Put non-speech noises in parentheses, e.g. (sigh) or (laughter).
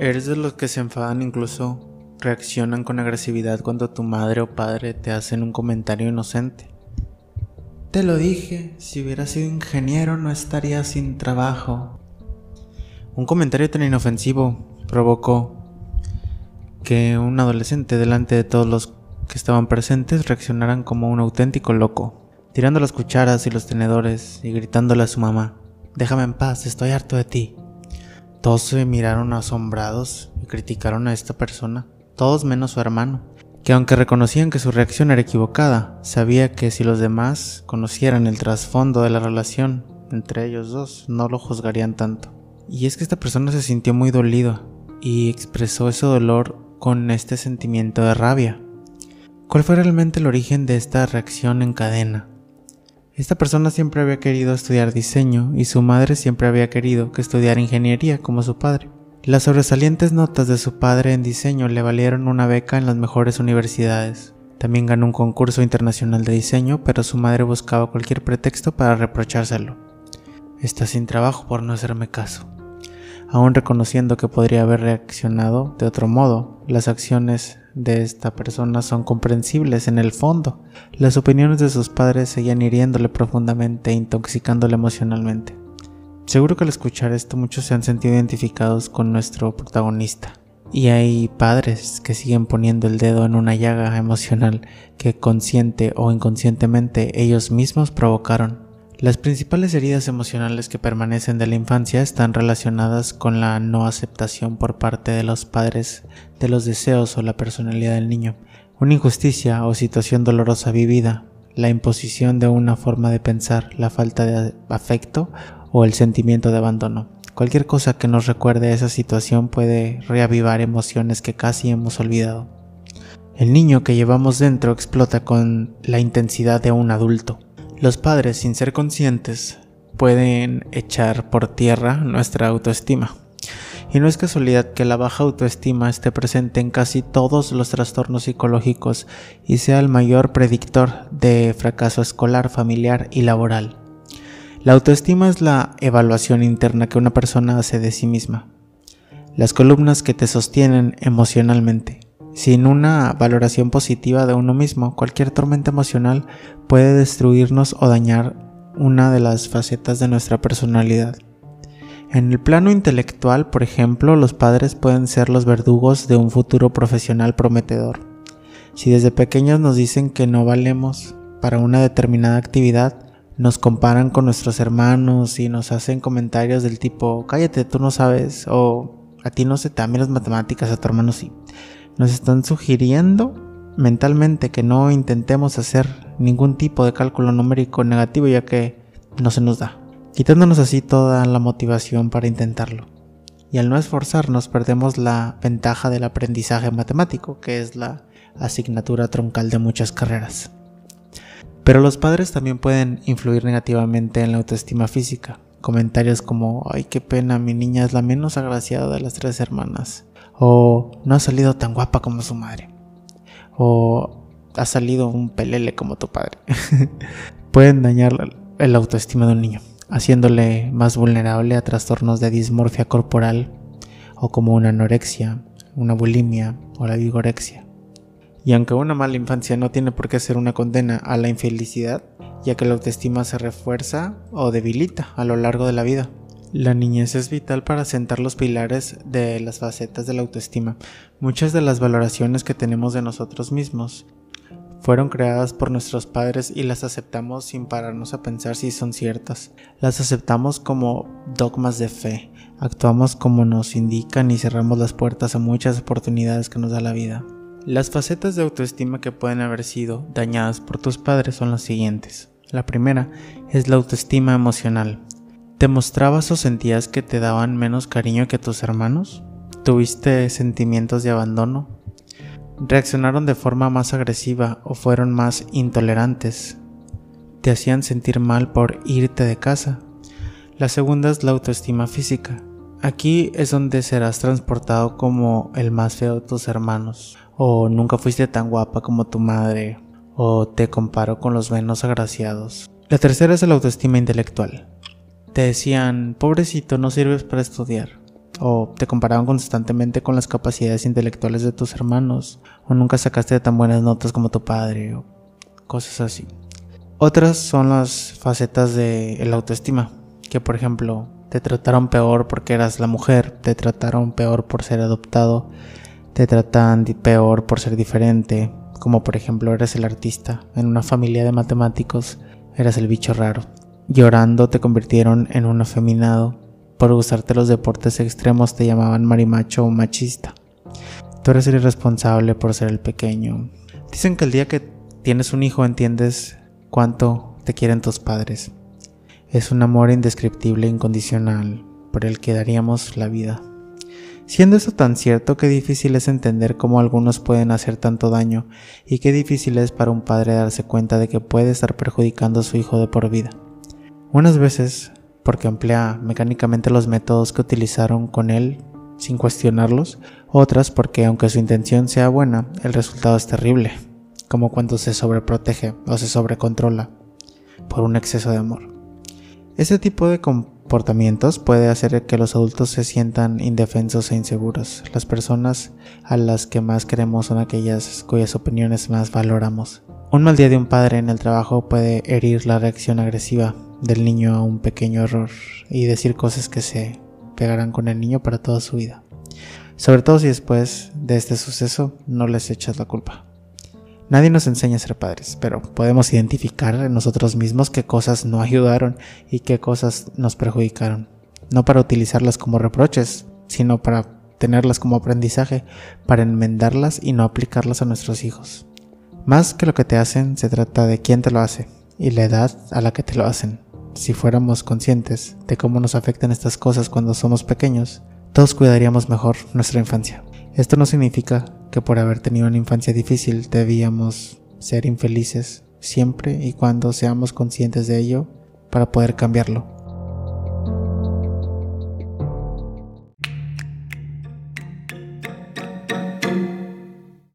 ¿Eres de los que se enfadan incluso reaccionan con agresividad cuando tu madre o padre te hacen un comentario inocente? Te lo dije, si hubiera sido ingeniero no estaría sin trabajo. Un comentario tan inofensivo provocó que un adolescente delante de todos los que estaban presentes reaccionaran como un auténtico loco, tirando las cucharas y los tenedores y gritándole a su mamá, Déjame en paz, estoy harto de ti. Todos se miraron asombrados y criticaron a esta persona, todos menos su hermano, que aunque reconocían que su reacción era equivocada, sabía que si los demás conocieran el trasfondo de la relación entre ellos dos, no lo juzgarían tanto. Y es que esta persona se sintió muy dolido y expresó ese dolor con este sentimiento de rabia. ¿Cuál fue realmente el origen de esta reacción en cadena? Esta persona siempre había querido estudiar diseño y su madre siempre había querido que estudiara ingeniería como su padre. Las sobresalientes notas de su padre en diseño le valieron una beca en las mejores universidades. También ganó un concurso internacional de diseño, pero su madre buscaba cualquier pretexto para reprochárselo. Está sin trabajo por no hacerme caso. Aún reconociendo que podría haber reaccionado de otro modo, las acciones de esta persona son comprensibles en el fondo. Las opiniones de sus padres seguían hiriéndole profundamente e intoxicándole emocionalmente. Seguro que al escuchar esto muchos se han sentido identificados con nuestro protagonista. Y hay padres que siguen poniendo el dedo en una llaga emocional que consciente o inconscientemente ellos mismos provocaron. Las principales heridas emocionales que permanecen de la infancia están relacionadas con la no aceptación por parte de los padres de los deseos o la personalidad del niño, una injusticia o situación dolorosa vivida, la imposición de una forma de pensar, la falta de afecto o el sentimiento de abandono. Cualquier cosa que nos recuerde esa situación puede reavivar emociones que casi hemos olvidado. El niño que llevamos dentro explota con la intensidad de un adulto. Los padres, sin ser conscientes, pueden echar por tierra nuestra autoestima. Y no es casualidad que la baja autoestima esté presente en casi todos los trastornos psicológicos y sea el mayor predictor de fracaso escolar, familiar y laboral. La autoestima es la evaluación interna que una persona hace de sí misma. Las columnas que te sostienen emocionalmente. Sin una valoración positiva de uno mismo, cualquier tormenta emocional puede destruirnos o dañar una de las facetas de nuestra personalidad. En el plano intelectual, por ejemplo, los padres pueden ser los verdugos de un futuro profesional prometedor. Si desde pequeños nos dicen que no valemos para una determinada actividad, nos comparan con nuestros hermanos y nos hacen comentarios del tipo, cállate, tú no sabes, o a ti no se te dan las matemáticas, a tu hermano sí nos están sugiriendo mentalmente que no intentemos hacer ningún tipo de cálculo numérico negativo ya que no se nos da, quitándonos así toda la motivación para intentarlo. Y al no esforzarnos perdemos la ventaja del aprendizaje matemático, que es la asignatura troncal de muchas carreras. Pero los padres también pueden influir negativamente en la autoestima física. Comentarios como, ay, qué pena, mi niña es la menos agraciada de las tres hermanas o no ha salido tan guapa como su madre, o ha salido un pelele como tu padre. (laughs) Pueden dañar el autoestima de un niño, haciéndole más vulnerable a trastornos de dismorfia corporal o como una anorexia, una bulimia o la vigorexia. Y aunque una mala infancia no tiene por qué ser una condena a la infelicidad, ya que la autoestima se refuerza o debilita a lo largo de la vida. La niñez es vital para sentar los pilares de las facetas de la autoestima. Muchas de las valoraciones que tenemos de nosotros mismos fueron creadas por nuestros padres y las aceptamos sin pararnos a pensar si son ciertas. Las aceptamos como dogmas de fe, actuamos como nos indican y cerramos las puertas a muchas oportunidades que nos da la vida. Las facetas de autoestima que pueden haber sido dañadas por tus padres son las siguientes. La primera es la autoestima emocional. ¿Te mostrabas o sentías que te daban menos cariño que tus hermanos? ¿Tuviste sentimientos de abandono? ¿Reaccionaron de forma más agresiva o fueron más intolerantes? ¿Te hacían sentir mal por irte de casa? La segunda es la autoestima física. Aquí es donde serás transportado como el más feo de tus hermanos, o nunca fuiste tan guapa como tu madre, o te comparo con los menos agraciados. La tercera es la autoestima intelectual. Te decían, pobrecito, no sirves para estudiar. o te comparaban constantemente con las capacidades intelectuales de tus hermanos, o nunca sacaste tan buenas notas como tu padre, o cosas así. Otras son las facetas de la autoestima, que por ejemplo te trataron peor porque eras la mujer, te trataron peor por ser adoptado, te tratan peor por ser diferente, como por ejemplo eres el artista, en una familia de matemáticos eras el bicho raro. Llorando te convirtieron en un afeminado, por gustarte los deportes extremos te llamaban marimacho o machista. Tú eres el irresponsable por ser el pequeño. Dicen que el día que tienes un hijo entiendes cuánto te quieren tus padres. Es un amor indescriptible e incondicional por el que daríamos la vida. Siendo eso tan cierto, qué difícil es entender cómo algunos pueden hacer tanto daño y qué difícil es para un padre darse cuenta de que puede estar perjudicando a su hijo de por vida. Unas veces porque emplea mecánicamente los métodos que utilizaron con él sin cuestionarlos, otras porque aunque su intención sea buena, el resultado es terrible, como cuando se sobreprotege o se sobrecontrola por un exceso de amor. Este tipo de comportamientos puede hacer que los adultos se sientan indefensos e inseguros. Las personas a las que más queremos son aquellas cuyas opiniones más valoramos. Un mal día de un padre en el trabajo puede herir la reacción agresiva del niño a un pequeño error y decir cosas que se pegarán con el niño para toda su vida. Sobre todo si después de este suceso no les echas la culpa. Nadie nos enseña a ser padres, pero podemos identificar en nosotros mismos qué cosas no ayudaron y qué cosas nos perjudicaron. No para utilizarlas como reproches, sino para tenerlas como aprendizaje, para enmendarlas y no aplicarlas a nuestros hijos. Más que lo que te hacen, se trata de quién te lo hace y la edad a la que te lo hacen. Si fuéramos conscientes de cómo nos afectan estas cosas cuando somos pequeños, todos cuidaríamos mejor nuestra infancia. Esto no significa que por haber tenido una infancia difícil debíamos ser infelices siempre y cuando seamos conscientes de ello para poder cambiarlo.